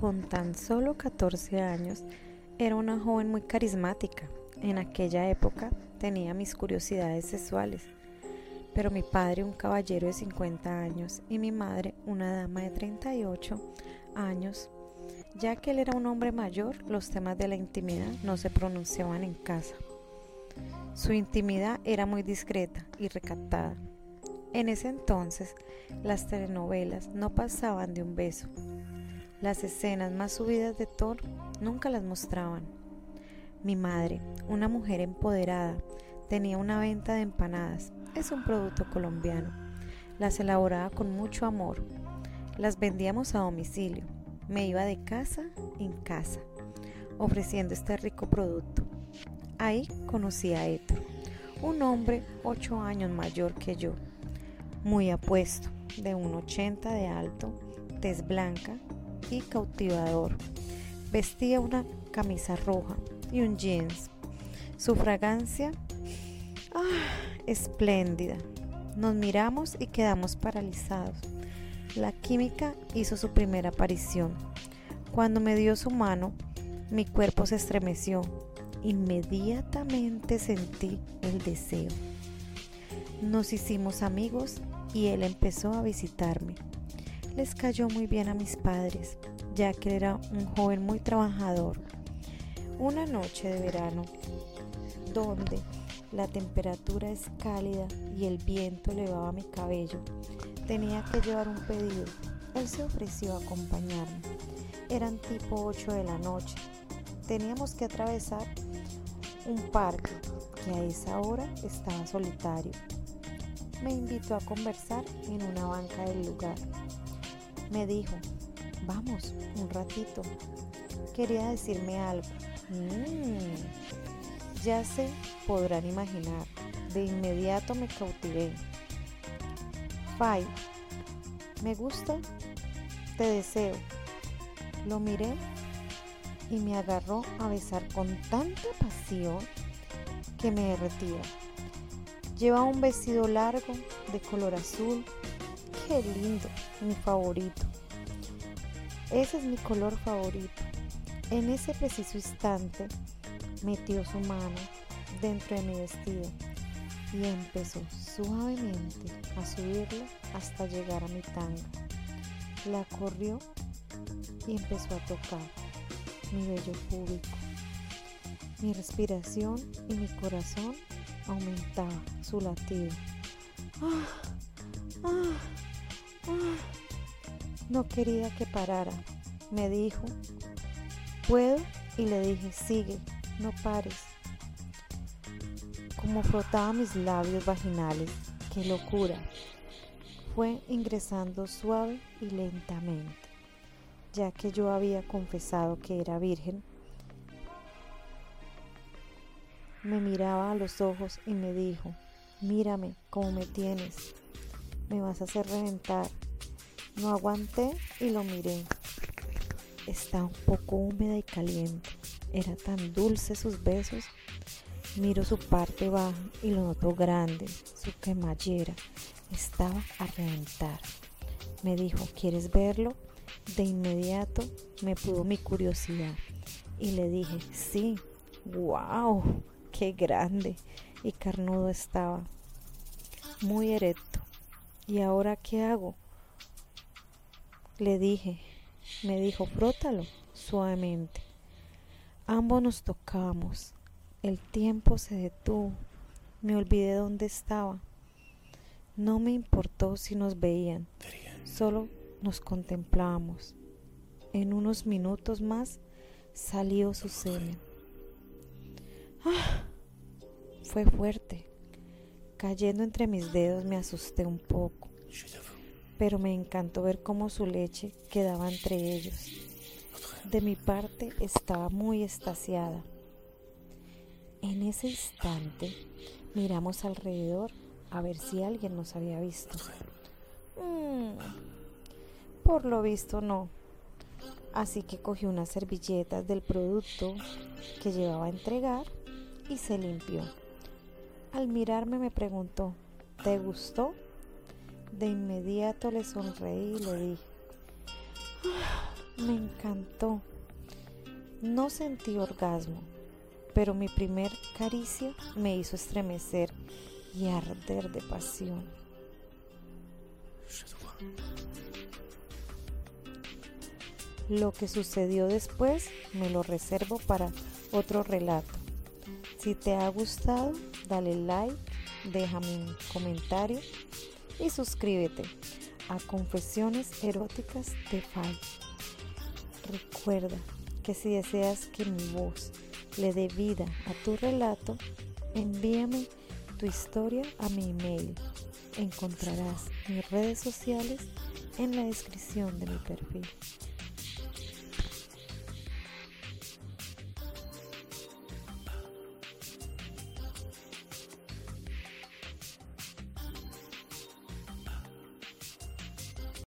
con tan solo 14 años, era una joven muy carismática. En aquella época tenía mis curiosidades sexuales, pero mi padre un caballero de 50 años y mi madre una dama de 38 años. Ya que él era un hombre mayor, los temas de la intimidad no se pronunciaban en casa. Su intimidad era muy discreta y recatada. En ese entonces, las telenovelas no pasaban de un beso. Las escenas más subidas de Thor nunca las mostraban. Mi madre, una mujer empoderada, tenía una venta de empanadas. Es un producto colombiano. Las elaboraba con mucho amor. Las vendíamos a domicilio. Me iba de casa en casa, ofreciendo este rico producto. Ahí conocí a Etro, un hombre ocho años mayor que yo, muy apuesto, de un 80 de alto, tez blanca y cautivador. Vestía una camisa roja y un jeans. Su fragancia, ah, espléndida. Nos miramos y quedamos paralizados. La química hizo su primera aparición. Cuando me dio su mano, mi cuerpo se estremeció. Inmediatamente sentí el deseo. Nos hicimos amigos y él empezó a visitarme. Les cayó muy bien a mis padres, ya que era un joven muy trabajador. Una noche de verano, donde la temperatura es cálida y el viento elevaba mi cabello, tenía que llevar un pedido. Él se ofreció a acompañarme. Eran tipo 8 de la noche. Teníamos que atravesar un parque que a esa hora estaba solitario me invitó a conversar en una banca del lugar. Me dijo, vamos, un ratito. Quería decirme algo. Mm, ya se podrán imaginar. De inmediato me cautivé. Fai, me gusta, te deseo. Lo miré y me agarró a besar con tanta pasión que me derretía. Lleva un vestido largo de color azul. Qué lindo, mi favorito. Ese es mi color favorito. En ese preciso instante metió su mano dentro de mi vestido y empezó suavemente a subirlo hasta llegar a mi tanga. La corrió y empezó a tocar mi bello público. Mi respiración y mi corazón aumentaba su latido. Ah, ah. No quería que parara. Me dijo, ¿puedo? Y le dije, sigue, no pares. Como frotaba mis labios vaginales, qué locura. Fue ingresando suave y lentamente, ya que yo había confesado que era virgen Me miraba a los ojos y me dijo, mírame cómo me tienes, me vas a hacer reventar. No aguanté y lo miré. Está un poco húmeda y caliente. Era tan dulce sus besos. Miro su parte baja y lo noto grande. Su quemallera estaba a reventar. Me dijo, ¿quieres verlo? De inmediato me pudo mi curiosidad y le dije, sí, wow, qué grande y carnudo estaba, muy erecto. ¿Y ahora qué hago? Le dije, me dijo, frótalo suavemente. Ambos nos tocamos. El tiempo se detuvo. Me olvidé dónde estaba. No me importó si nos veían. Solo nos contemplábamos. En unos minutos más salió su semen. ¡Ah! Fue fuerte. Cayendo entre mis dedos me asusté un poco, pero me encantó ver cómo su leche quedaba entre ellos. De mi parte estaba muy estasiada. En ese instante miramos alrededor a ver si alguien nos había visto. Mm, por lo visto no. Así que cogí unas servilletas del producto que llevaba a entregar y se limpió. Al mirarme me preguntó, ¿te gustó? De inmediato le sonreí y le dije, ah, Me encantó. No sentí orgasmo, pero mi primer caricia me hizo estremecer y arder de pasión. Lo que sucedió después me lo reservo para otro relato. Si te ha gustado, dale like, déjame un comentario y suscríbete a Confesiones Eróticas de Fai. Recuerda que si deseas que mi voz le dé vida a tu relato, envíame tu historia a mi email. Encontrarás mis redes sociales en la descripción de mi perfil.